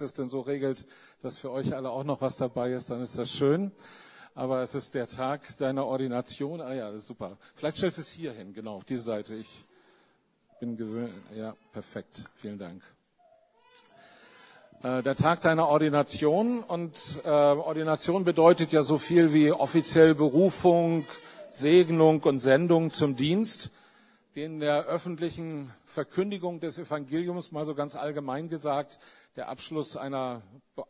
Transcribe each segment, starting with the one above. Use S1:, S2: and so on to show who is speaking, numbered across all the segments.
S1: es denn so regelt, dass für euch alle auch noch was dabei ist, dann ist das schön. Aber es ist der Tag deiner Ordination. Ah ja, super. Vielleicht stellst du es hier hin, genau, auf diese Seite. Ich bin gewöhnt. Ja, perfekt. Vielen Dank. Äh, der Tag deiner Ordination und äh, Ordination bedeutet ja so viel wie offiziell Berufung, Segnung und Sendung zum Dienst den der öffentlichen Verkündigung des Evangeliums, mal so ganz allgemein gesagt, der Abschluss einer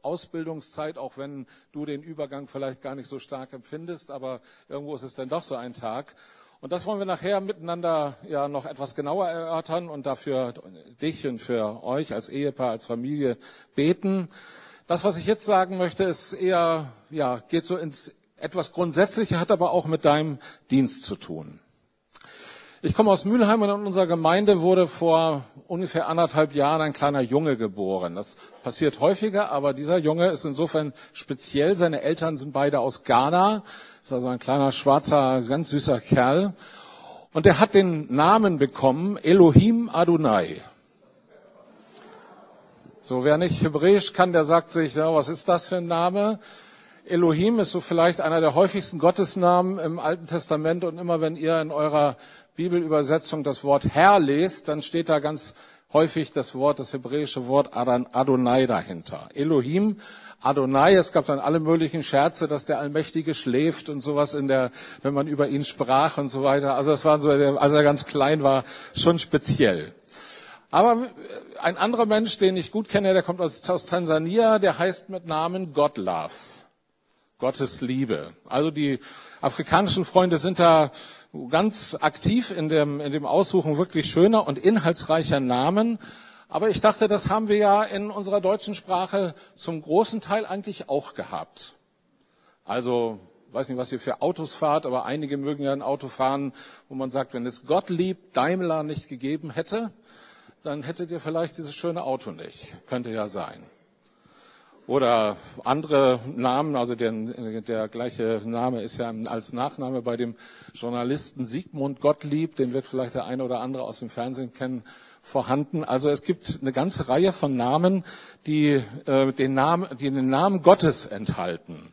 S1: Ausbildungszeit, auch wenn du den Übergang vielleicht gar nicht so stark empfindest, aber irgendwo ist es dann doch so ein Tag. Und das wollen wir nachher miteinander ja noch etwas genauer erörtern und dafür dich und für euch als Ehepaar, als Familie beten. Das, was ich jetzt sagen möchte, ist eher, ja, geht so ins etwas Grundsätzliche, hat aber auch mit deinem Dienst zu tun. Ich komme aus Mülheim und in unserer Gemeinde wurde vor ungefähr anderthalb Jahren ein kleiner Junge geboren. Das passiert häufiger, aber dieser Junge ist insofern speziell. Seine Eltern sind beide aus Ghana. Das ist also ein kleiner, schwarzer, ganz süßer Kerl. Und er hat den Namen bekommen Elohim Adonai. So, wer nicht Hebräisch kann, der sagt sich, ja, was ist das für ein Name? Elohim ist so vielleicht einer der häufigsten Gottesnamen im Alten Testament und immer wenn ihr in eurer Bibelübersetzung das Wort Herr lest, dann steht da ganz häufig das Wort, das hebräische Wort Adonai dahinter. Elohim, Adonai, es gab dann alle möglichen Scherze, dass der Allmächtige schläft und sowas in der, wenn man über ihn sprach und so weiter. Also das war so, als er ganz klein war, schon speziell. Aber ein anderer Mensch, den ich gut kenne, der kommt aus, aus Tansania, der heißt mit Namen Godlove. Gottes Liebe. Also die afrikanischen Freunde sind da ganz aktiv in dem, in dem Aussuchen wirklich schöner und inhaltsreicher Namen. Aber ich dachte, das haben wir ja in unserer deutschen Sprache zum großen Teil eigentlich auch gehabt. Also, weiß nicht, was ihr für Autos fahrt, aber einige mögen ja ein Auto fahren, wo man sagt, wenn es Gottlieb Daimler nicht gegeben hätte, dann hättet ihr vielleicht dieses schöne Auto nicht. Könnte ja sein oder andere Namen, also der, der gleiche Name ist ja als Nachname bei dem Journalisten Sigmund Gottlieb, den wird vielleicht der eine oder andere aus dem Fernsehen kennen, vorhanden. Also es gibt eine ganze Reihe von Namen, die, äh, den, Namen, die den Namen Gottes enthalten.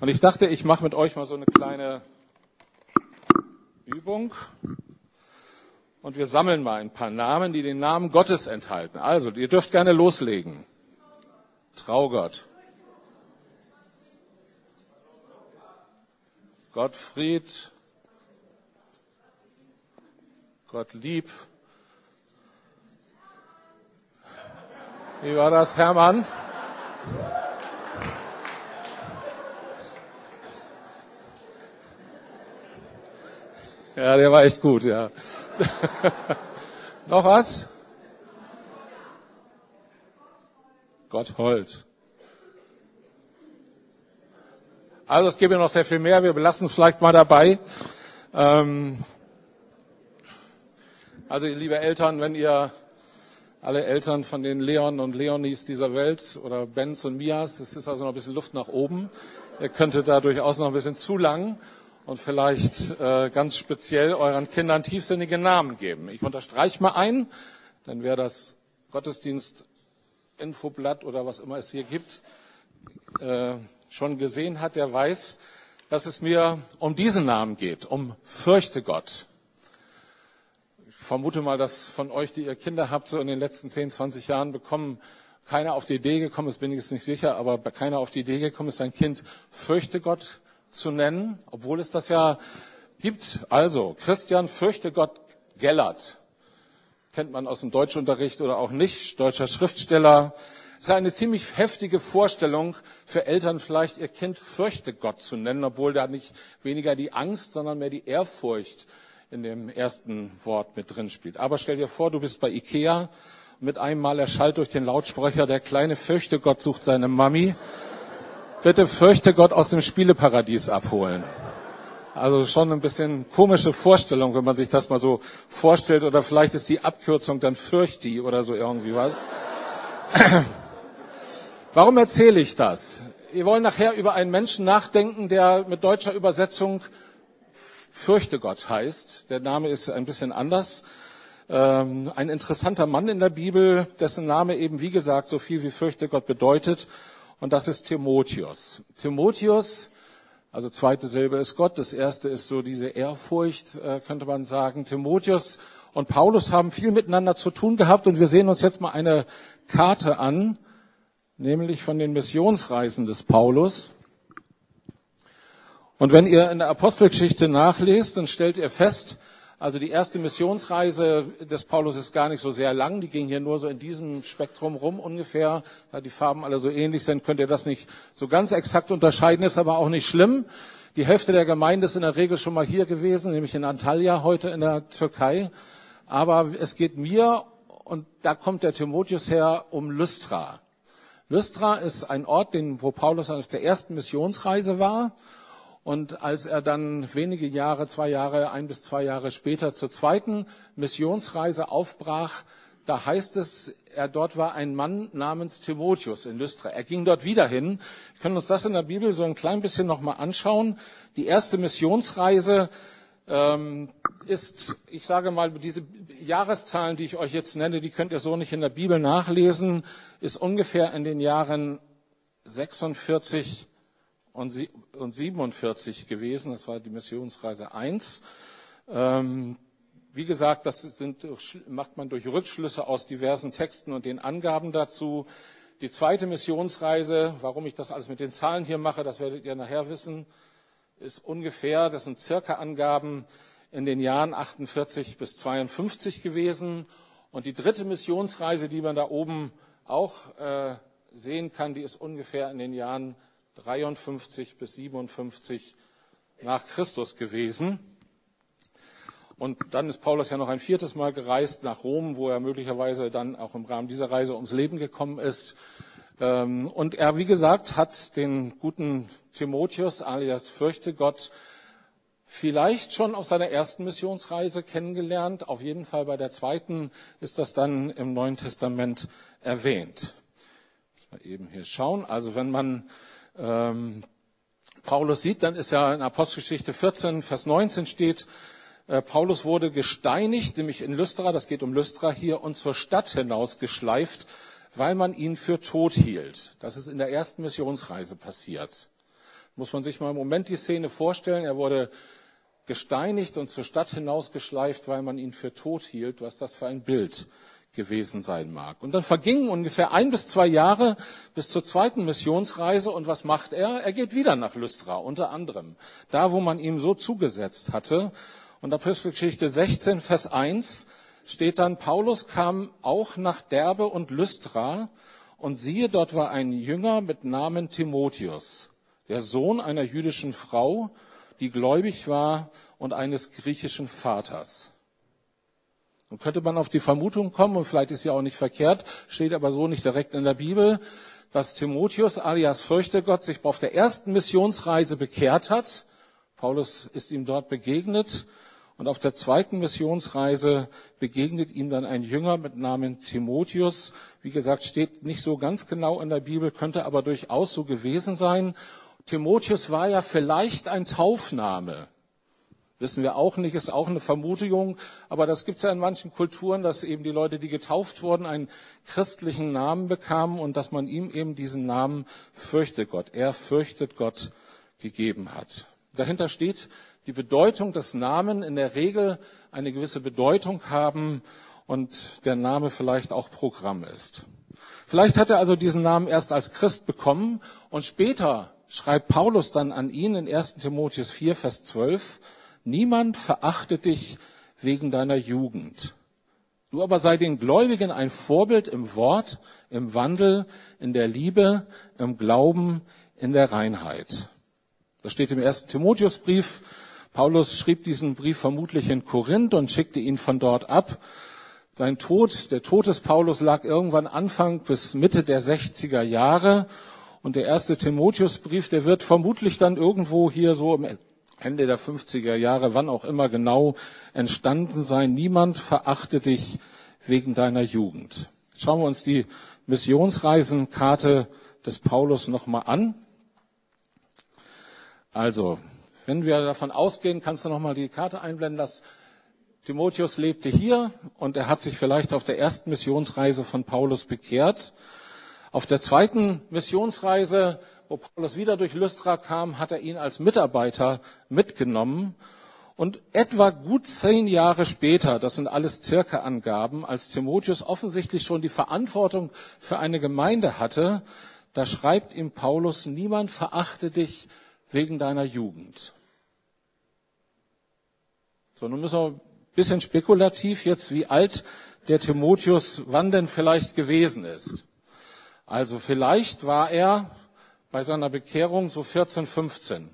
S1: Und ich dachte, ich mache mit euch mal so eine kleine Übung. Und wir sammeln mal ein paar Namen, die den Namen Gottes enthalten. Also, ihr dürft gerne loslegen. Traugott. Gottfried. Gottlieb. Wie war das, Hermann? Ja, der war echt gut, ja. Noch was? Gotthold. Also es gibt ja noch sehr viel mehr. Wir belassen es vielleicht mal dabei. Ähm also liebe Eltern, wenn ihr alle Eltern von den Leon und Leonis dieser Welt oder Benz und Mias, es ist also noch ein bisschen Luft nach oben. Ihr könntet da durchaus noch ein bisschen zu lang und vielleicht äh, ganz speziell euren Kindern tiefsinnige Namen geben. Ich unterstreiche mal ein, dann wäre das Gottesdienst Infoblatt oder was immer es hier gibt, äh, schon gesehen hat, der weiß, dass es mir um diesen Namen geht, um Fürchte Gott. Ich vermute mal, dass von euch, die ihr Kinder habt, so in den letzten 10, 20 Jahren bekommen, keiner auf die Idee gekommen ist, bin ich jetzt nicht sicher, aber keiner auf die Idee gekommen ist, sein Kind Fürchte Gott zu nennen, obwohl es das ja gibt. Also, Christian Fürchte Gott Gellert kennt man aus dem Deutschunterricht oder auch nicht, deutscher Schriftsteller. Es ist eine ziemlich heftige Vorstellung für Eltern, vielleicht ihr Kind fürchte Gott zu nennen, obwohl da nicht weniger die Angst, sondern mehr die Ehrfurcht in dem ersten Wort mit drin spielt. Aber stell dir vor, du bist bei Ikea, mit einem Mal erschallt durch den Lautsprecher, der kleine fürchte Gott sucht seine Mami. Bitte fürchte Gott aus dem Spieleparadies abholen. Also schon ein bisschen komische Vorstellung, wenn man sich das mal so vorstellt. Oder vielleicht ist die Abkürzung dann Fürchti oder so irgendwie was. Warum erzähle ich das? Wir wollen nachher über einen Menschen nachdenken, der mit deutscher Übersetzung Fürchte Gott heißt. Der Name ist ein bisschen anders. ähm, ein interessanter Mann in der Bibel, dessen Name eben, wie gesagt, so viel wie fürchte Gott bedeutet. Und das ist Timotheus. Timotheus, also zweite Silbe ist Gott, das erste ist so diese Ehrfurcht, äh, könnte man sagen. Timotheus und Paulus haben viel miteinander zu tun gehabt und wir sehen uns jetzt mal eine Karte an, nämlich von den Missionsreisen des Paulus. Und wenn ihr in der Apostelgeschichte nachlest, dann stellt ihr fest, also die erste Missionsreise des Paulus ist gar nicht so sehr lang. Die ging hier nur so in diesem Spektrum rum ungefähr. Da die Farben alle so ähnlich sind, könnt ihr das nicht so ganz exakt unterscheiden. Ist aber auch nicht schlimm. Die Hälfte der Gemeinde ist in der Regel schon mal hier gewesen, nämlich in Antalya heute in der Türkei. Aber es geht mir, und da kommt der Timotheus her, um Lystra. Lystra ist ein Ort, wo Paulus auf der ersten Missionsreise war. Und als er dann wenige Jahre, zwei Jahre, ein bis zwei Jahre später zur zweiten Missionsreise aufbrach, da heißt es, er dort war ein Mann namens Timotheus in Lystra. Er ging dort wieder hin. Wir können uns das in der Bibel so ein klein bisschen nochmal anschauen. Die erste Missionsreise ähm, ist, ich sage mal, diese Jahreszahlen, die ich euch jetzt nenne, die könnt ihr so nicht in der Bibel nachlesen, ist ungefähr in den Jahren 46 und 47 gewesen. Das war die Missionsreise 1. Ähm, wie gesagt, das sind, macht man durch Rückschlüsse aus diversen Texten und den Angaben dazu. Die zweite Missionsreise, warum ich das alles mit den Zahlen hier mache, das werdet ihr nachher wissen, ist ungefähr, das sind circa Angaben in den Jahren 48 bis 52 gewesen. Und die dritte Missionsreise, die man da oben auch äh, sehen kann, die ist ungefähr in den Jahren 53 bis 57 nach Christus gewesen. Und dann ist Paulus ja noch ein viertes Mal gereist nach Rom, wo er möglicherweise dann auch im Rahmen dieser Reise ums Leben gekommen ist. Ähm, und er, wie gesagt, hat den guten Timotheus alias Fürchte Gott vielleicht schon auf seiner ersten Missionsreise kennengelernt. Auf jeden Fall bei der zweiten ist das dann im Neuen Testament erwähnt. Mal eben hier schauen. Also wenn man ähm, Paulus sieht, dann ist ja in Apostelgeschichte 14, Vers 19 steht, äh, Paulus wurde gesteinigt, nämlich in Lystra, das geht um Lystra hier, und zur Stadt hinaus geschleift, weil man ihn für tot hielt. Das ist in der ersten Missionsreise passiert. Muss man sich mal im Moment die Szene vorstellen. Er wurde gesteinigt und zur Stadt hinausgeschleift, weil man ihn für tot hielt. Was das für ein Bild gewesen sein mag. Und dann vergingen ungefähr ein bis zwei Jahre bis zur zweiten Missionsreise. Und was macht er? Er geht wieder nach Lystra, unter anderem. Da, wo man ihm so zugesetzt hatte. Und Apostelgeschichte 16, Vers 1 steht dann, Paulus kam auch nach Derbe und Lystra. Und siehe, dort war ein Jünger mit Namen Timotheus, der Sohn einer jüdischen Frau, die gläubig war und eines griechischen Vaters. Nun könnte man auf die Vermutung kommen, und vielleicht ist sie auch nicht verkehrt, steht aber so nicht direkt in der Bibel, dass Timotheus alias Fürchtegott sich auf der ersten Missionsreise bekehrt hat. Paulus ist ihm dort begegnet. Und auf der zweiten Missionsreise begegnet ihm dann ein Jünger mit Namen Timotheus. Wie gesagt, steht nicht so ganz genau in der Bibel, könnte aber durchaus so gewesen sein. Timotheus war ja vielleicht ein Taufname. Wissen wir auch nicht, ist auch eine Vermutung, aber das gibt es ja in manchen Kulturen, dass eben die Leute, die getauft wurden, einen christlichen Namen bekamen und dass man ihm eben diesen Namen fürchtet Gott, er fürchtet Gott gegeben hat. Dahinter steht die Bedeutung des Namen in der Regel eine gewisse Bedeutung haben und der Name vielleicht auch Programm ist. Vielleicht hat er also diesen Namen erst als Christ bekommen und später schreibt Paulus dann an ihn in 1 Timotheus 4, Vers 12, Niemand verachtet dich wegen deiner Jugend. Du aber sei den Gläubigen ein Vorbild im Wort, im Wandel, in der Liebe, im Glauben, in der Reinheit. Das steht im ersten Timotheusbrief. Paulus schrieb diesen Brief vermutlich in Korinth und schickte ihn von dort ab. Sein Tod, der Tod des Paulus lag irgendwann Anfang bis Mitte der 60er Jahre. Und der erste Timotheusbrief, der wird vermutlich dann irgendwo hier so im Ende der 50er Jahre, wann auch immer genau entstanden sein. Niemand verachte dich wegen deiner Jugend. Schauen wir uns die Missionsreisenkarte des Paulus nochmal an. Also, wenn wir davon ausgehen, kannst du nochmal die Karte einblenden, dass Timotheus lebte hier und er hat sich vielleicht auf der ersten Missionsreise von Paulus bekehrt. Auf der zweiten Missionsreise, wo Paulus wieder durch Lystra kam, hat er ihn als Mitarbeiter mitgenommen. Und etwa gut zehn Jahre später, das sind alles circa Angaben, als Timotheus offensichtlich schon die Verantwortung für eine Gemeinde hatte, da schreibt ihm Paulus, niemand verachte dich wegen deiner Jugend. So, nun müssen wir bisschen spekulativ jetzt, wie alt der Timotheus wann denn vielleicht gewesen ist. Also vielleicht war er bei seiner Bekehrung so 14, 15.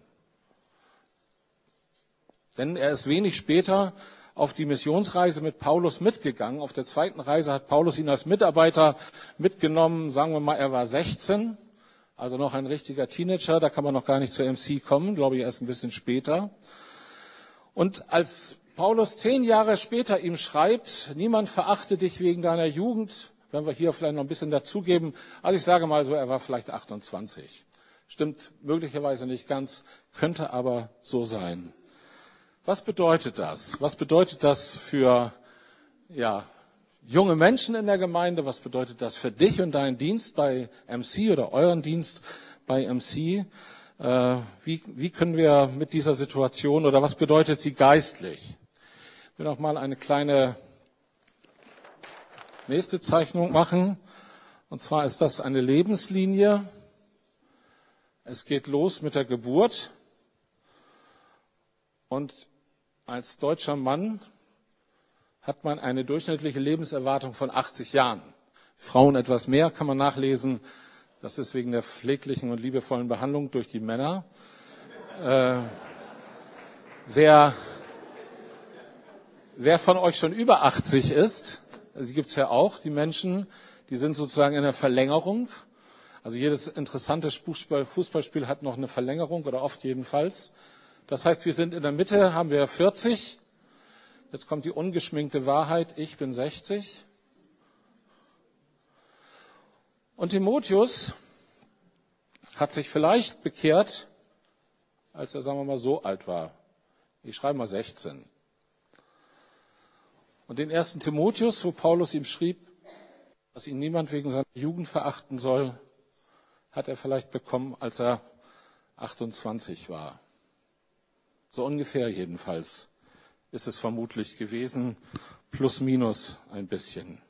S1: Denn er ist wenig später auf die Missionsreise mit Paulus mitgegangen. Auf der zweiten Reise hat Paulus ihn als Mitarbeiter mitgenommen. Sagen wir mal, er war 16, also noch ein richtiger Teenager. Da kann man noch gar nicht zur MC kommen, glaube ich, erst ein bisschen später. Und als Paulus zehn Jahre später ihm schreibt, niemand verachte dich wegen deiner Jugend, wenn wir hier vielleicht noch ein bisschen dazugeben. Also ich sage mal so, er war vielleicht 28. Stimmt möglicherweise nicht ganz, könnte aber so sein. Was bedeutet das? Was bedeutet das für ja, junge Menschen in der Gemeinde? Was bedeutet das für dich und deinen Dienst bei MC oder euren Dienst bei MC? Äh, wie, wie können wir mit dieser Situation oder was bedeutet sie geistlich? Ich will noch mal eine kleine nächste Zeichnung machen. Und zwar ist das eine Lebenslinie. Es geht los mit der Geburt. Und als deutscher Mann hat man eine durchschnittliche Lebenserwartung von 80 Jahren. Frauen etwas mehr, kann man nachlesen. Das ist wegen der pfleglichen und liebevollen Behandlung durch die Männer. Äh, wer Wer von euch schon über 80 ist, die gibt es ja auch, die Menschen, die sind sozusagen in der Verlängerung. Also jedes interessante Fußballspiel hat noch eine Verlängerung oder oft jedenfalls. Das heißt, wir sind in der Mitte, haben wir 40. Jetzt kommt die ungeschminkte Wahrheit, ich bin 60. Und Timotheus hat sich vielleicht bekehrt, als er, sagen wir mal, so alt war. Ich schreibe mal 16. Und den ersten Timotheus, wo Paulus ihm schrieb, dass ihn niemand wegen seiner Jugend verachten soll, hat er vielleicht bekommen, als er 28 war. So ungefähr jedenfalls ist es vermutlich gewesen, plus minus ein bisschen.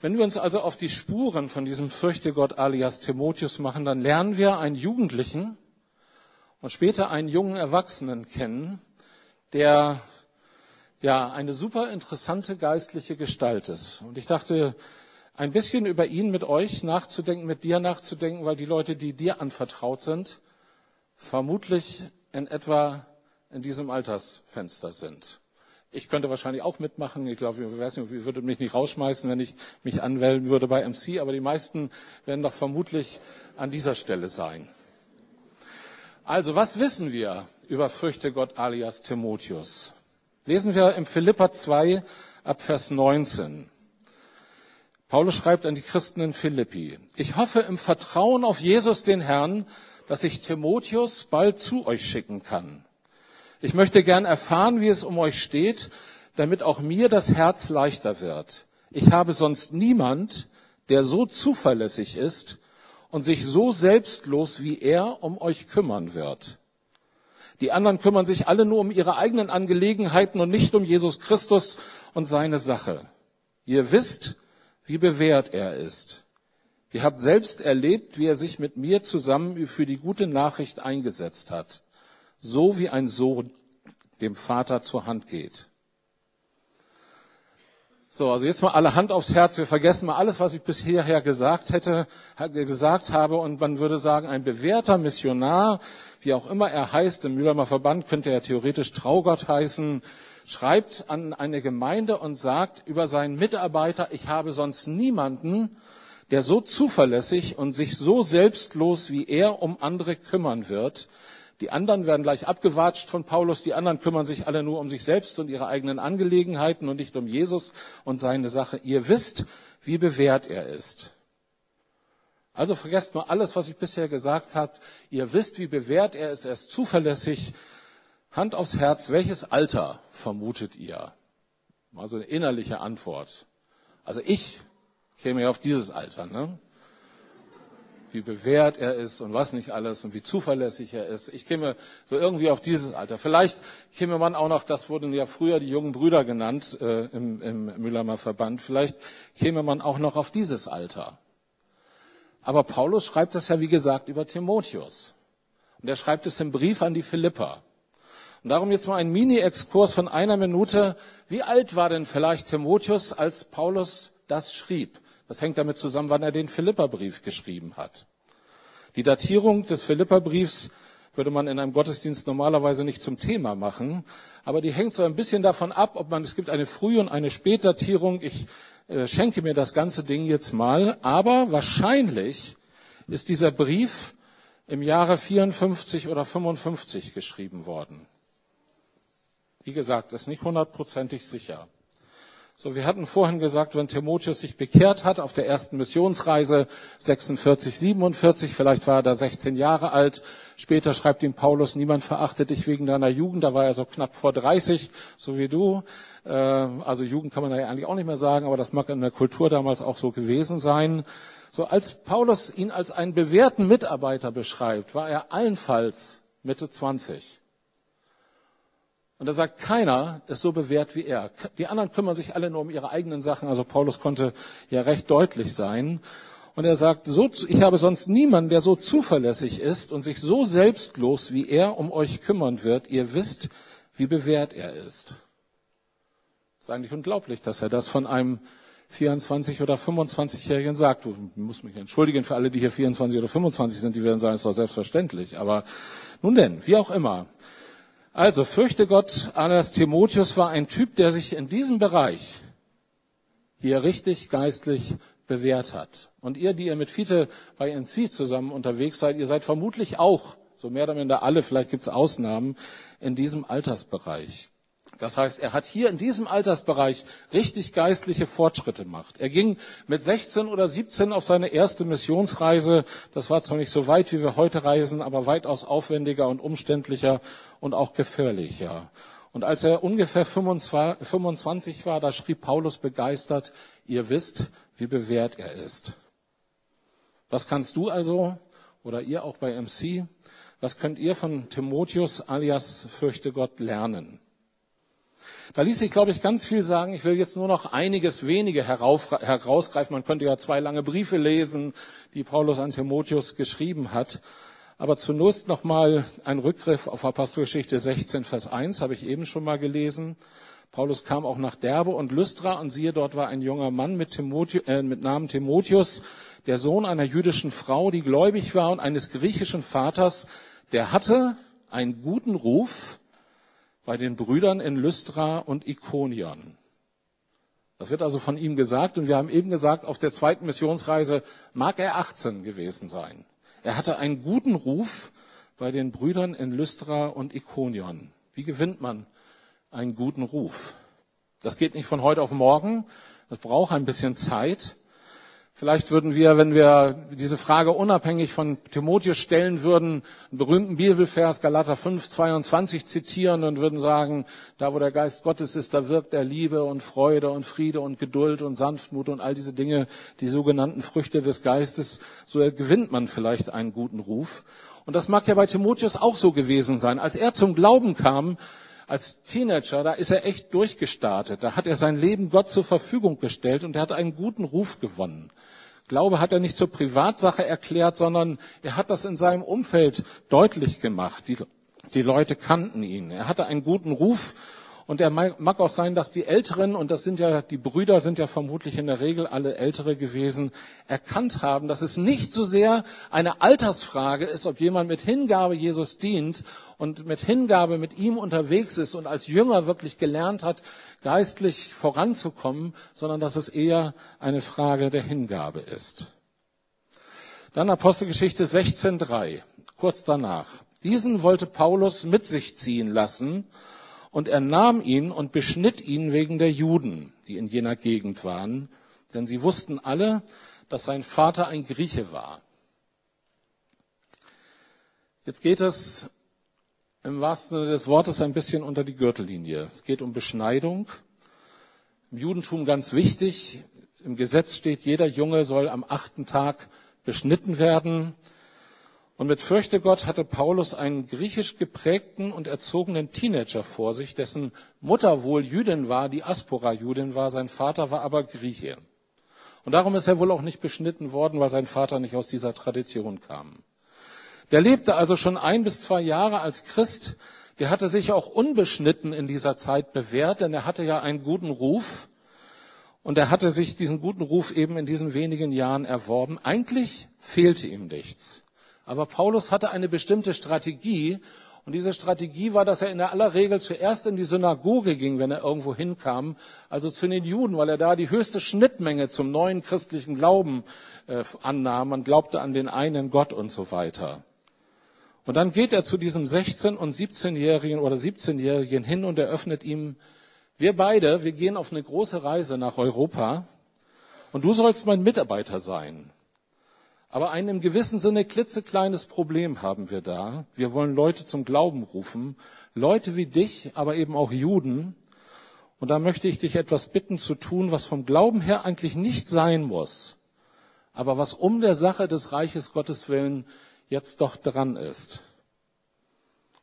S1: Wenn wir uns also auf die Spuren von diesem Fürchte Gott alias Timotheus machen, dann lernen wir einen Jugendlichen und später einen jungen Erwachsenen kennen, der ja eine super interessante geistliche Gestalt ist. Und ich dachte, ein bisschen über ihn mit euch nachzudenken, mit dir nachzudenken, weil die Leute, die dir anvertraut sind, vermutlich in etwa in diesem Altersfenster sind. Ich könnte wahrscheinlich auch mitmachen. Ich glaube, ich weiß nicht, ich würde mich nicht rausschmeißen, wenn ich mich anwählen würde bei MC, aber die meisten werden doch vermutlich an dieser Stelle sein. Also, was wissen wir über Früchte Gott alias Timotheus? Lesen wir im Philippa 2 ab Vers 19. Paulus schreibt an die Christen in Philippi, ich hoffe im Vertrauen auf Jesus den Herrn, dass ich Timotheus bald zu euch schicken kann. Ich möchte gern erfahren, wie es um euch steht, damit auch mir das Herz leichter wird. Ich habe sonst niemand, der so zuverlässig ist und sich so selbstlos wie er um euch kümmern wird. Die anderen kümmern sich alle nur um ihre eigenen Angelegenheiten und nicht um Jesus Christus und seine Sache. Ihr wisst, wie bewährt er ist. Ihr habt selbst erlebt, wie er sich mit mir zusammen für die gute Nachricht eingesetzt hat, so wie ein Sohn dem Vater zur Hand geht. So, also jetzt mal alle Hand aufs Herz. Wir vergessen mal alles, was ich bisher gesagt hätte, gesagt habe. Und man würde sagen, ein bewährter Missionar, wie auch immer er heißt, im Mühlheimer Verband könnte er theoretisch Traugott heißen, schreibt an eine Gemeinde und sagt über seinen Mitarbeiter, ich habe sonst niemanden, der so zuverlässig und sich so selbstlos wie er um andere kümmern wird, die anderen werden gleich abgewatscht von Paulus. Die anderen kümmern sich alle nur um sich selbst und ihre eigenen Angelegenheiten und nicht um Jesus und seine Sache. Ihr wisst, wie bewährt er ist. Also vergesst mal alles, was ich bisher gesagt habe. Ihr wisst, wie bewährt er ist. Er ist zuverlässig. Hand aufs Herz, welches Alter vermutet ihr? Mal so eine innerliche Antwort. Also ich käme ja auf dieses Alter, ne? Wie bewährt er ist und was nicht alles und wie zuverlässig er ist. Ich käme so irgendwie auf dieses Alter. Vielleicht käme man auch noch, das wurden ja früher die jungen Brüder genannt äh, im, im Mühlheimer Verband, vielleicht käme man auch noch auf dieses Alter. Aber Paulus schreibt das ja, wie gesagt, über Timotheus. Und er schreibt es im Brief an die Philippa. Und darum jetzt mal ein Mini-Exkurs von einer Minute. Wie alt war denn vielleicht Timotheus, als Paulus das schrieb? Das hängt damit zusammen, wann er den Philipperbrief geschrieben hat. Die Datierung des Philipperbriefs würde man in einem Gottesdienst normalerweise nicht zum Thema machen, aber die hängt so ein bisschen davon ab, ob man, es gibt eine Früh- und eine Spätdatierung. Ich äh, schenke mir das ganze Ding jetzt mal, aber wahrscheinlich ist dieser Brief im Jahre 54 oder 55 geschrieben worden. Wie gesagt, ist nicht hundertprozentig sicher. So, wir hatten vorhin gesagt, wenn Timotheus sich bekehrt hat auf der ersten Missionsreise 46, 47, vielleicht war er da 16 Jahre alt. Später schreibt ihm Paulus, niemand verachtet dich wegen deiner Jugend. Da war er so knapp vor 30, so wie du. Äh, also Jugend kann man ja eigentlich auch nicht mehr sagen, aber das mag in der Kultur damals auch so gewesen sein. So, als Paulus ihn als einen bewährten Mitarbeiter beschreibt, war er allenfalls Mitte 20. Und er sagt, keiner ist so bewährt wie er. Die anderen kümmern sich alle nur um ihre eigenen Sachen. Also Paulus konnte ja recht deutlich sein. Und er sagt, so, ich habe sonst niemanden, der so zuverlässig ist und sich so selbstlos wie er um euch kümmern wird. Ihr wisst, wie bewährt er ist. Das ist eigentlich unglaublich, dass er das von einem 24 oder 25-Jährigen sagt. Du musst mich entschuldigen für alle, die hier 24 oder 25 sind, die werden sagen, es ist doch selbstverständlich. Aber nun denn, wie auch immer. Also fürchte Gott, Anas Timotheus war ein Typ, der sich in diesem Bereich hier richtig geistlich bewährt hat. Und ihr, die ihr mit Fiete bei NC zusammen unterwegs seid, ihr seid vermutlich auch, so mehr oder minder alle, vielleicht gibt es Ausnahmen, in diesem Altersbereich. Das heißt, er hat hier in diesem Altersbereich richtig geistliche Fortschritte gemacht. Er ging mit 16 oder 17 auf seine erste Missionsreise. Das war zwar nicht so weit, wie wir heute reisen, aber weitaus aufwendiger und umständlicher und auch gefährlicher. Und als er ungefähr 25 war, da schrieb Paulus begeistert, ihr wisst, wie bewährt er ist. Was kannst du also, oder ihr auch bei MC, was könnt ihr von Timotheus alias Fürchte Gott lernen? Da ließ sich, glaube ich, ganz viel sagen. Ich will jetzt nur noch einiges wenige herausgreifen. Man könnte ja zwei lange Briefe lesen, die Paulus an Timotheus geschrieben hat. Aber zunächst noch mal ein Rückgriff auf Apostelgeschichte 16, Vers 1, habe ich eben schon mal gelesen. Paulus kam auch nach Derbe und Lystra und siehe, dort war ein junger Mann mit, Timotheus, äh, mit Namen Timotheus, der Sohn einer jüdischen Frau, die gläubig war und eines griechischen Vaters. Der hatte einen guten Ruf bei den Brüdern in Lystra und Ikonion. Das wird also von ihm gesagt und wir haben eben gesagt, auf der zweiten Missionsreise mag er 18 gewesen sein. Er hatte einen guten Ruf bei den Brüdern in Lystra und Ikonion. Wie gewinnt man einen guten Ruf? Das geht nicht von heute auf morgen. Das braucht ein bisschen Zeit. Vielleicht würden wir, wenn wir diese Frage unabhängig von Timotheus stellen würden, einen berühmten Bibelvers Galater 5, 22 zitieren und würden sagen, da wo der Geist Gottes ist, da wirkt er Liebe und Freude und Friede und Geduld und Sanftmut und all diese Dinge, die sogenannten Früchte des Geistes. So gewinnt man vielleicht einen guten Ruf. Und das mag ja bei Timotheus auch so gewesen sein. Als er zum Glauben kam, als Teenager, da ist er echt durchgestartet. Da hat er sein Leben Gott zur Verfügung gestellt und er hat einen guten Ruf gewonnen. Glaube hat er nicht zur Privatsache erklärt, sondern er hat das in seinem Umfeld deutlich gemacht. Die, die Leute kannten ihn. Er hatte einen guten Ruf und er mag auch sein, dass die Älteren, und das sind ja, die Brüder sind ja vermutlich in der Regel alle Ältere gewesen, erkannt haben, dass es nicht so sehr eine Altersfrage ist, ob jemand mit Hingabe Jesus dient und mit Hingabe mit ihm unterwegs ist und als Jünger wirklich gelernt hat, geistlich voranzukommen, sondern dass es eher eine Frage der Hingabe ist. Dann Apostelgeschichte 16.3, kurz danach. Diesen wollte Paulus mit sich ziehen lassen, und er nahm ihn und beschnitt ihn wegen der Juden, die in jener Gegend waren, denn sie wussten alle, dass sein Vater ein Grieche war. Jetzt geht es im wahrsten Sinne des Wortes ein bisschen unter die Gürtellinie. Es geht um Beschneidung. Im Judentum ganz wichtig. Im Gesetz steht, jeder Junge soll am achten Tag beschnitten werden. Und mit Fürchte Gott hatte Paulus einen griechisch geprägten und erzogenen Teenager vor sich, dessen Mutter wohl Jüdin war, die Aspora-Jüdin war, sein Vater war aber Grieche. Und darum ist er wohl auch nicht beschnitten worden, weil sein Vater nicht aus dieser Tradition kam. Der lebte also schon ein bis zwei Jahre als Christ. Der hatte sich auch unbeschnitten in dieser Zeit bewährt, denn er hatte ja einen guten Ruf. Und er hatte sich diesen guten Ruf eben in diesen wenigen Jahren erworben. Eigentlich fehlte ihm nichts. Aber Paulus hatte eine bestimmte Strategie. Und diese Strategie war, dass er in aller Regel zuerst in die Synagoge ging, wenn er irgendwo hinkam, also zu den Juden, weil er da die höchste Schnittmenge zum neuen christlichen Glauben äh, annahm. Man glaubte an den einen Gott und so weiter. Und dann geht er zu diesem 16- und 17-Jährigen oder 17-Jährigen hin und eröffnet ihm, wir beide, wir gehen auf eine große Reise nach Europa und du sollst mein Mitarbeiter sein. Aber ein im gewissen Sinne klitzekleines Problem haben wir da. Wir wollen Leute zum Glauben rufen. Leute wie dich, aber eben auch Juden. Und da möchte ich dich etwas bitten zu tun, was vom Glauben her eigentlich nicht sein muss, aber was um der Sache des Reiches Gottes willen jetzt doch dran ist.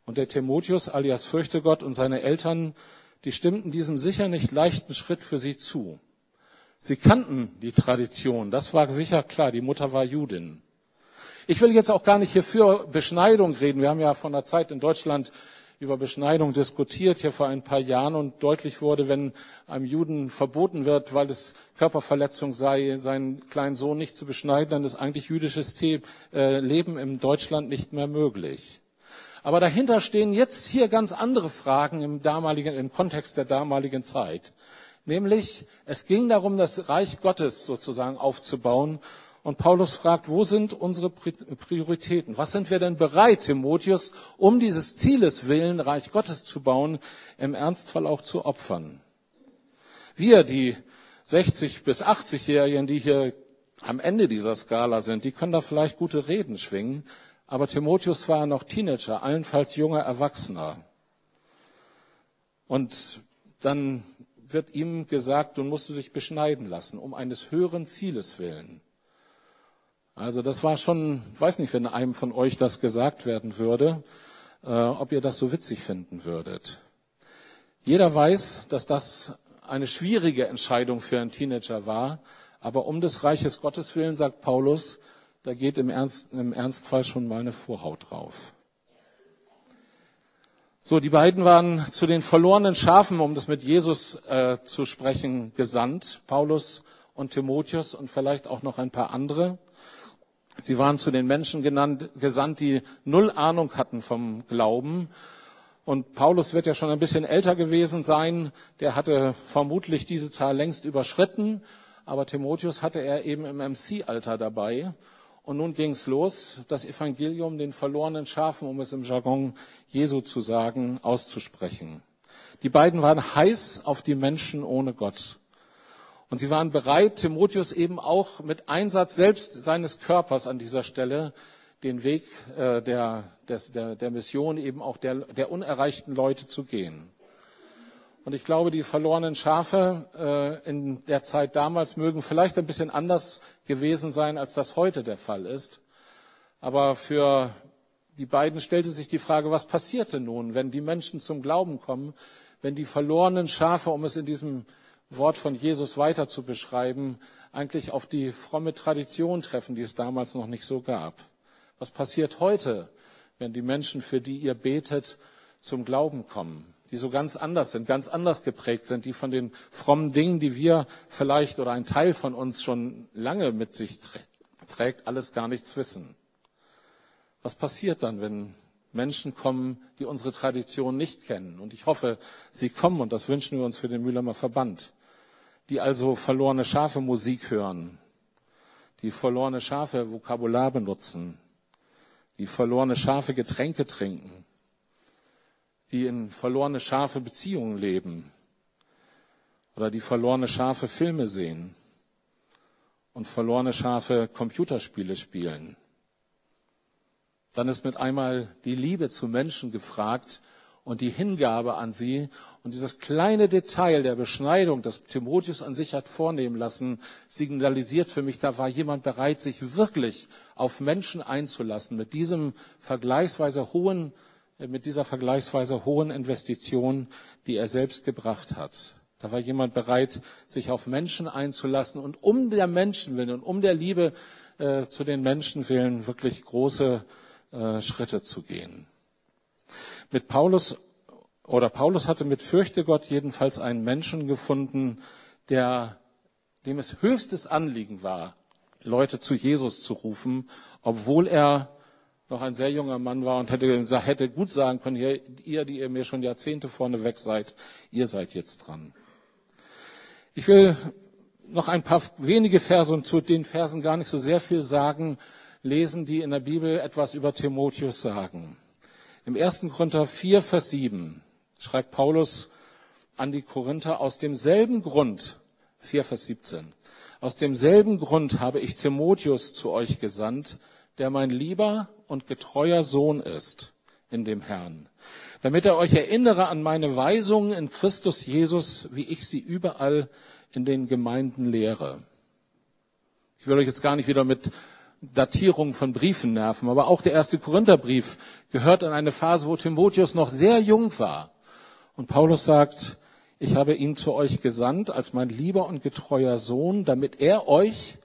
S1: Und der Timotheus alias Fürchte Gott und seine Eltern, die stimmten diesem sicher nicht leichten Schritt für sie zu. Sie kannten die Tradition, das war sicher klar, die Mutter war Judin. Ich will jetzt auch gar nicht hier für Beschneidung reden. Wir haben ja von der Zeit in Deutschland über Beschneidung diskutiert, hier vor ein paar Jahren, und deutlich wurde, wenn einem Juden verboten wird, weil es Körperverletzung sei, seinen kleinen Sohn nicht zu beschneiden, dann ist eigentlich jüdisches äh, Leben in Deutschland nicht mehr möglich. Aber dahinter stehen jetzt hier ganz andere Fragen im damaligen, im Kontext der damaligen Zeit. Nämlich, es ging darum, das Reich Gottes sozusagen aufzubauen. Und Paulus fragt, wo sind unsere Prioritäten? Was sind wir denn bereit, Timotheus, um dieses Zieles willen, Reich Gottes zu bauen, im Ernstfall auch zu opfern? Wir, die 60 bis 80-Jährigen, die hier am Ende dieser Skala sind, die können da vielleicht gute Reden schwingen. Aber Timotheus war noch Teenager, allenfalls junger Erwachsener. Und dann wird ihm gesagt, du musst du dich beschneiden lassen, um eines höheren Zieles willen. Also das war schon, weiß nicht, wenn einem von euch das gesagt werden würde, äh, ob ihr das so witzig finden würdet. Jeder weiß, dass das eine schwierige Entscheidung für einen Teenager war, aber um des Reiches Gottes willen, sagt Paulus, da geht im, Ernst, im Ernstfall schon mal eine Vorhaut drauf. So, die beiden waren zu den verlorenen Schafen, um das mit Jesus äh, zu sprechen, gesandt. Paulus und Timotheus und vielleicht auch noch ein paar andere. Sie waren zu den Menschen genannt, gesandt, die null Ahnung hatten vom Glauben. Und Paulus wird ja schon ein bisschen älter gewesen sein. Der hatte vermutlich diese Zahl längst überschritten. Aber Timotheus hatte er eben im MC-Alter dabei. Und nun ging's los, das Evangelium den verlorenen Schafen, um es im Jargon Jesu zu sagen, auszusprechen. Die beiden waren heiß auf die Menschen ohne Gott. Und sie waren bereit, Timotheus eben auch mit Einsatz selbst seines Körpers an dieser Stelle den Weg äh, der, des, der, der Mission eben auch der, der unerreichten Leute zu gehen. Und ich glaube, die verlorenen Schafe äh, in der Zeit damals mögen vielleicht ein bisschen anders gewesen sein, als das heute der Fall ist. Aber für die beiden stellte sich die Frage, was passierte nun, wenn die Menschen zum Glauben kommen, wenn die verlorenen Schafe, um es in diesem Wort von Jesus weiter zu beschreiben, eigentlich auf die fromme Tradition treffen, die es damals noch nicht so gab. Was passiert heute, wenn die Menschen, für die ihr betet, zum Glauben kommen? Die so ganz anders sind, ganz anders geprägt sind, die von den frommen Dingen, die wir vielleicht oder ein Teil von uns schon lange mit sich trägt, alles gar nichts wissen. Was passiert dann, wenn Menschen kommen, die unsere Tradition nicht kennen? Und ich hoffe, sie kommen, und das wünschen wir uns für den Mühlheimer Verband, die also verlorene Schafe Musik hören, die verlorene Schafe Vokabular benutzen, die verlorene Schafe Getränke trinken, die in verlorene Schafe Beziehungen leben oder die verlorene Schafe Filme sehen und verlorene Schafe Computerspiele spielen. Dann ist mit einmal die Liebe zu Menschen gefragt und die Hingabe an sie. Und dieses kleine Detail der Beschneidung, das Timotheus an sich hat vornehmen lassen, signalisiert für mich, da war jemand bereit, sich wirklich auf Menschen einzulassen mit diesem vergleichsweise hohen, mit dieser vergleichsweise hohen Investition, die er selbst gebracht hat. Da war jemand bereit, sich auf Menschen einzulassen und um der Menschen willen und um der Liebe äh, zu den Menschen willen wirklich große äh, Schritte zu gehen. Mit Paulus oder Paulus hatte mit Fürchte Gott jedenfalls einen Menschen gefunden, der, dem es höchstes Anliegen war, Leute zu Jesus zu rufen, obwohl er noch ein sehr junger Mann war und hätte, hätte gut sagen können, ihr, ihr, die ihr mir schon Jahrzehnte vorne weg seid, ihr seid jetzt dran. Ich will noch ein paar wenige Verse und zu den Versen gar nicht so sehr viel sagen, lesen, die in der Bibel etwas über Timotheus sagen. Im 1. Korinther 4, Vers 7 schreibt Paulus an die Korinther aus demselben Grund, 4, Vers 17, aus demselben Grund habe ich Timotheus zu euch gesandt, der mein lieber und getreuer Sohn ist in dem Herrn, damit er euch erinnere an meine Weisungen in Christus Jesus, wie ich sie überall in den Gemeinden lehre. Ich will euch jetzt gar nicht wieder mit Datierungen von Briefen nerven, aber auch der erste Korintherbrief gehört an eine Phase, wo Timotheus noch sehr jung war. Und Paulus sagt, ich habe ihn zu euch gesandt als mein lieber und getreuer Sohn, damit er euch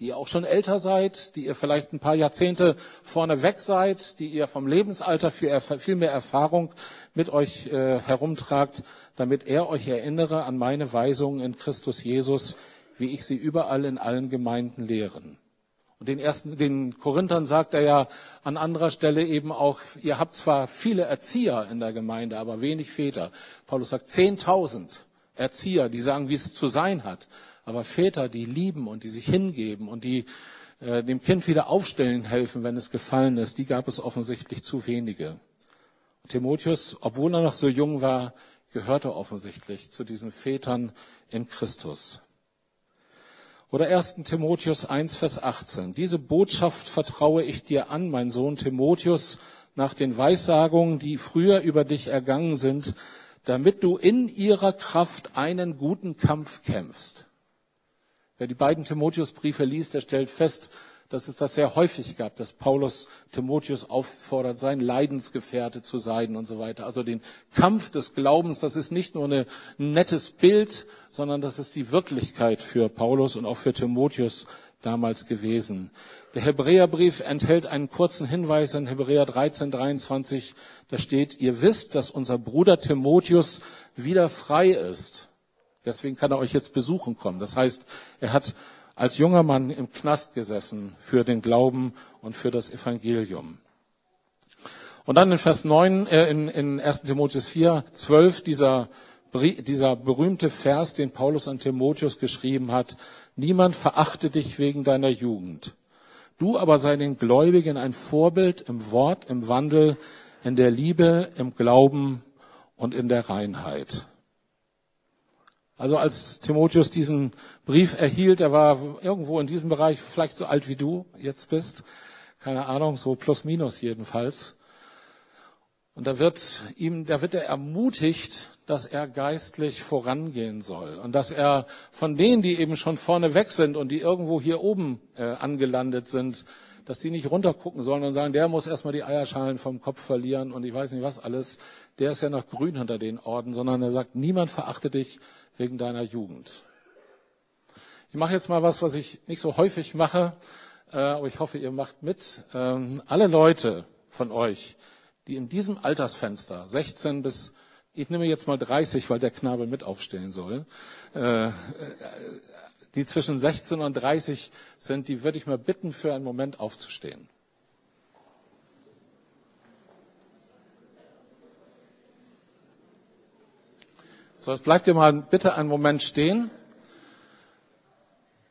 S1: die ihr auch schon älter seid, die ihr vielleicht ein paar Jahrzehnte vorne weg seid, die ihr vom Lebensalter viel, viel mehr Erfahrung mit euch äh, herumtragt, damit er euch erinnere an meine Weisungen in Christus Jesus, wie ich sie überall in allen Gemeinden lehren. Und den ersten, den Korinthern sagt er ja an anderer Stelle eben auch, ihr habt zwar viele Erzieher in der Gemeinde, aber wenig Väter. Paulus sagt 10.000 Erzieher, die sagen, wie es zu sein hat. Aber Väter, die lieben und die sich hingeben und die äh, dem Kind wieder aufstellen helfen, wenn es gefallen ist, die gab es offensichtlich zu wenige. Timotheus, obwohl er noch so jung war, gehörte offensichtlich zu diesen Vätern in Christus. Oder 1. Timotheus 1, Vers 18. Diese Botschaft vertraue ich dir an, mein Sohn Timotheus, nach den Weissagungen, die früher über dich ergangen sind, damit du in ihrer Kraft einen guten Kampf kämpfst. Wer die beiden Timotheusbriefe liest, der stellt fest, dass es das sehr häufig gab, dass Paulus Timotheus auffordert, sein Leidensgefährte zu sein und so weiter. Also den Kampf des Glaubens, das ist nicht nur ein nettes Bild, sondern das ist die Wirklichkeit für Paulus und auch für Timotheus damals gewesen. Der Hebräerbrief enthält einen kurzen Hinweis in Hebräer 13, 23. Da steht, ihr wisst, dass unser Bruder Timotheus wieder frei ist Deswegen kann er euch jetzt besuchen kommen. Das heißt, er hat als junger Mann im Knast gesessen für den Glauben und für das Evangelium. Und dann in Vers 9, äh, in, in 1. Timotheus 4, 12, dieser, dieser berühmte Vers, den Paulus an Timotheus geschrieben hat, niemand verachte dich wegen deiner Jugend. Du aber sei den Gläubigen ein Vorbild im Wort, im Wandel, in der Liebe, im Glauben und in der Reinheit. Also als Timotheus diesen Brief erhielt, er war irgendwo in diesem Bereich vielleicht so alt wie du jetzt bist, keine Ahnung, so plus minus jedenfalls. Und da wird ihm, da wird er ermutigt, dass er geistlich vorangehen soll und dass er von denen, die eben schon vorne weg sind und die irgendwo hier oben äh, angelandet sind, dass die nicht runtergucken sollen und sagen, der muss erstmal die Eierschalen vom Kopf verlieren und ich weiß nicht was alles, der ist ja noch grün hinter den Orden, sondern er sagt, niemand verachte dich wegen deiner Jugend. Ich mache jetzt mal was, was ich nicht so häufig mache, äh, aber ich hoffe, ihr macht mit. Ähm, alle Leute von euch, die in diesem Altersfenster 16 bis ich nehme jetzt mal 30, weil der Knabe mit aufstehen soll. Äh, die zwischen 16 und 30 sind, die würde ich mal bitten, für einen Moment aufzustehen. So, jetzt bleibt ihr mal bitte einen Moment stehen.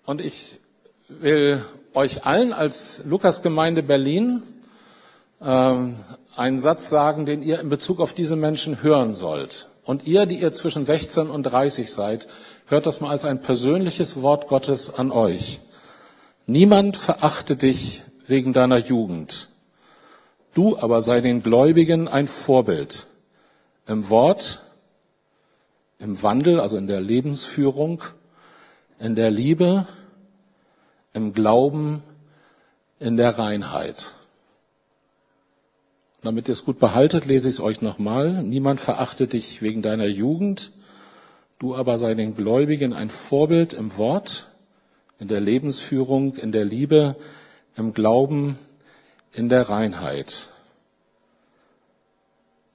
S1: Und ich will euch allen als Lukas-Gemeinde Berlin ähm, einen Satz sagen, den ihr in Bezug auf diese Menschen hören sollt. Und ihr, die ihr zwischen 16 und 30 seid, hört das mal als ein persönliches Wort Gottes an euch. Niemand verachte dich wegen deiner Jugend. Du aber sei den Gläubigen ein Vorbild im Wort, im Wandel, also in der Lebensführung, in der Liebe, im Glauben, in der Reinheit. Damit ihr es gut behaltet, lese ich es euch nochmal. Niemand verachte dich wegen deiner Jugend, du aber sei den Gläubigen ein Vorbild im Wort, in der Lebensführung, in der Liebe, im Glauben, in der Reinheit.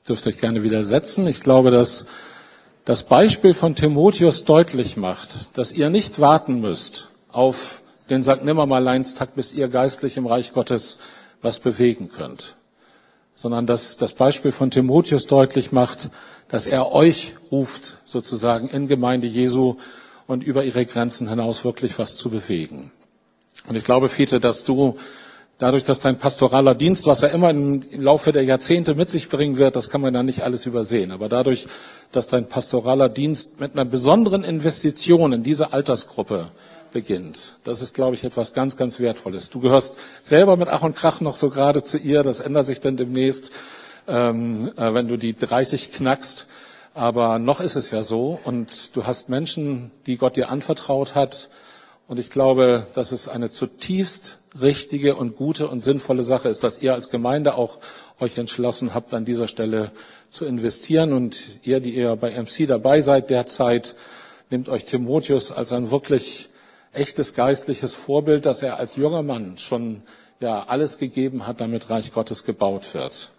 S1: Dürft euch gerne widersetzen. Ich glaube, dass das Beispiel von Timotheus deutlich macht, dass ihr nicht warten müsst auf den St. Nimmermaleinstag, bis ihr geistlich im Reich Gottes was bewegen könnt, sondern dass das Beispiel von Timotheus deutlich macht, dass er euch ruft, sozusagen in Gemeinde Jesu und über ihre Grenzen hinaus wirklich was zu bewegen. Und ich glaube, Fiete, dass du dadurch, dass dein pastoraler Dienst, was er immer im Laufe der Jahrzehnte mit sich bringen wird, das kann man da nicht alles übersehen. Aber dadurch, dass dein pastoraler Dienst mit einer besonderen Investition in diese Altersgruppe beginnt, das ist, glaube ich, etwas ganz, ganz Wertvolles. Du gehörst selber mit Ach und Krach noch so gerade zu ihr. Das ändert sich dann demnächst, ähm, äh, wenn du die 30 knackst. Aber noch ist es ja so. Und du hast Menschen, die Gott dir anvertraut hat. Und ich glaube, dass es eine zutiefst richtige und gute und sinnvolle Sache ist, dass ihr als Gemeinde auch euch entschlossen habt, an dieser Stelle zu investieren. Und ihr, die ihr bei MC dabei seid derzeit, nehmt euch Timotheus als ein wirklich echtes geistliches Vorbild, dass er als junger Mann schon ja alles gegeben hat, damit Reich Gottes gebaut wird.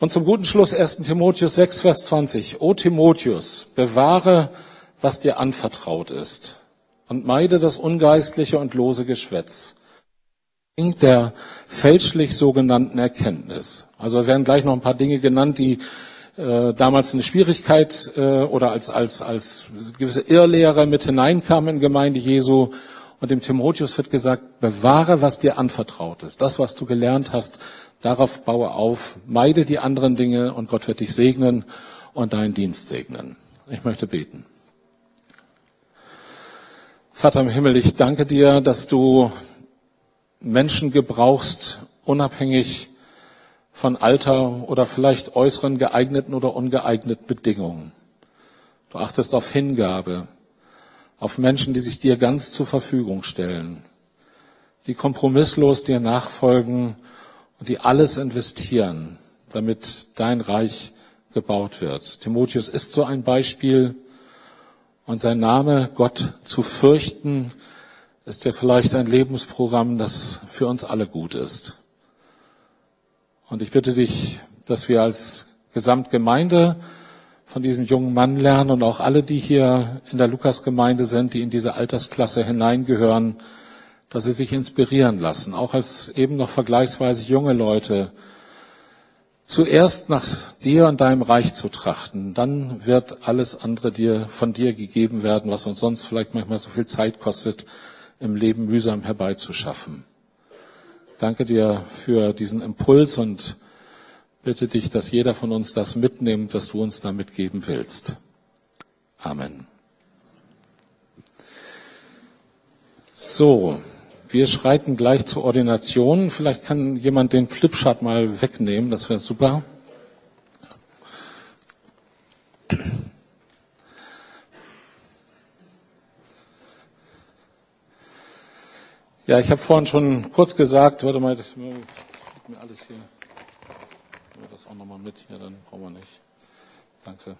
S1: Und zum guten Schluss 1. Timotheus 6, Vers 20. O Timotheus, bewahre, was dir anvertraut ist und meide das ungeistliche und lose Geschwätz der fälschlich sogenannten Erkenntnis. Also werden gleich noch ein paar Dinge genannt, die äh, damals eine Schwierigkeit äh, oder als, als, als gewisse Irrlehre mit hineinkamen in Gemeinde Jesu. Und dem Timotheus wird gesagt, bewahre, was dir anvertraut ist. Das, was du gelernt hast, darauf baue auf. Meide die anderen Dinge und Gott wird dich segnen und deinen Dienst segnen. Ich möchte beten. Vater im Himmel, ich danke dir, dass du Menschen gebrauchst, unabhängig von Alter oder vielleicht äußeren geeigneten oder ungeeigneten Bedingungen. Du achtest auf Hingabe, auf Menschen, die sich dir ganz zur Verfügung stellen, die kompromisslos dir nachfolgen und die alles investieren, damit dein Reich gebaut wird. Timotheus ist so ein Beispiel und sein Name, Gott zu fürchten, ist ja vielleicht ein Lebensprogramm, das für uns alle gut ist. Und ich bitte dich, dass wir als Gesamtgemeinde von diesem jungen Mann lernen und auch alle, die hier in der Lukasgemeinde sind, die in diese Altersklasse hineingehören, dass sie sich inspirieren lassen, auch als eben noch vergleichsweise junge Leute, zuerst nach dir und deinem Reich zu trachten. Dann wird alles andere dir, von dir gegeben werden, was uns sonst vielleicht manchmal so viel Zeit kostet, im Leben mühsam herbeizuschaffen. Danke dir für diesen Impuls und bitte dich, dass jeder von uns das mitnimmt, was du uns da mitgeben willst. Amen. So, wir schreiten gleich zur Ordination. Vielleicht kann jemand den Flipchart mal wegnehmen, das wäre super. Ja, ich habe vorhin schon kurz gesagt, warte mal, das mir alles hier. Das auch nochmal mit hier, dann brauchen wir nicht. Danke.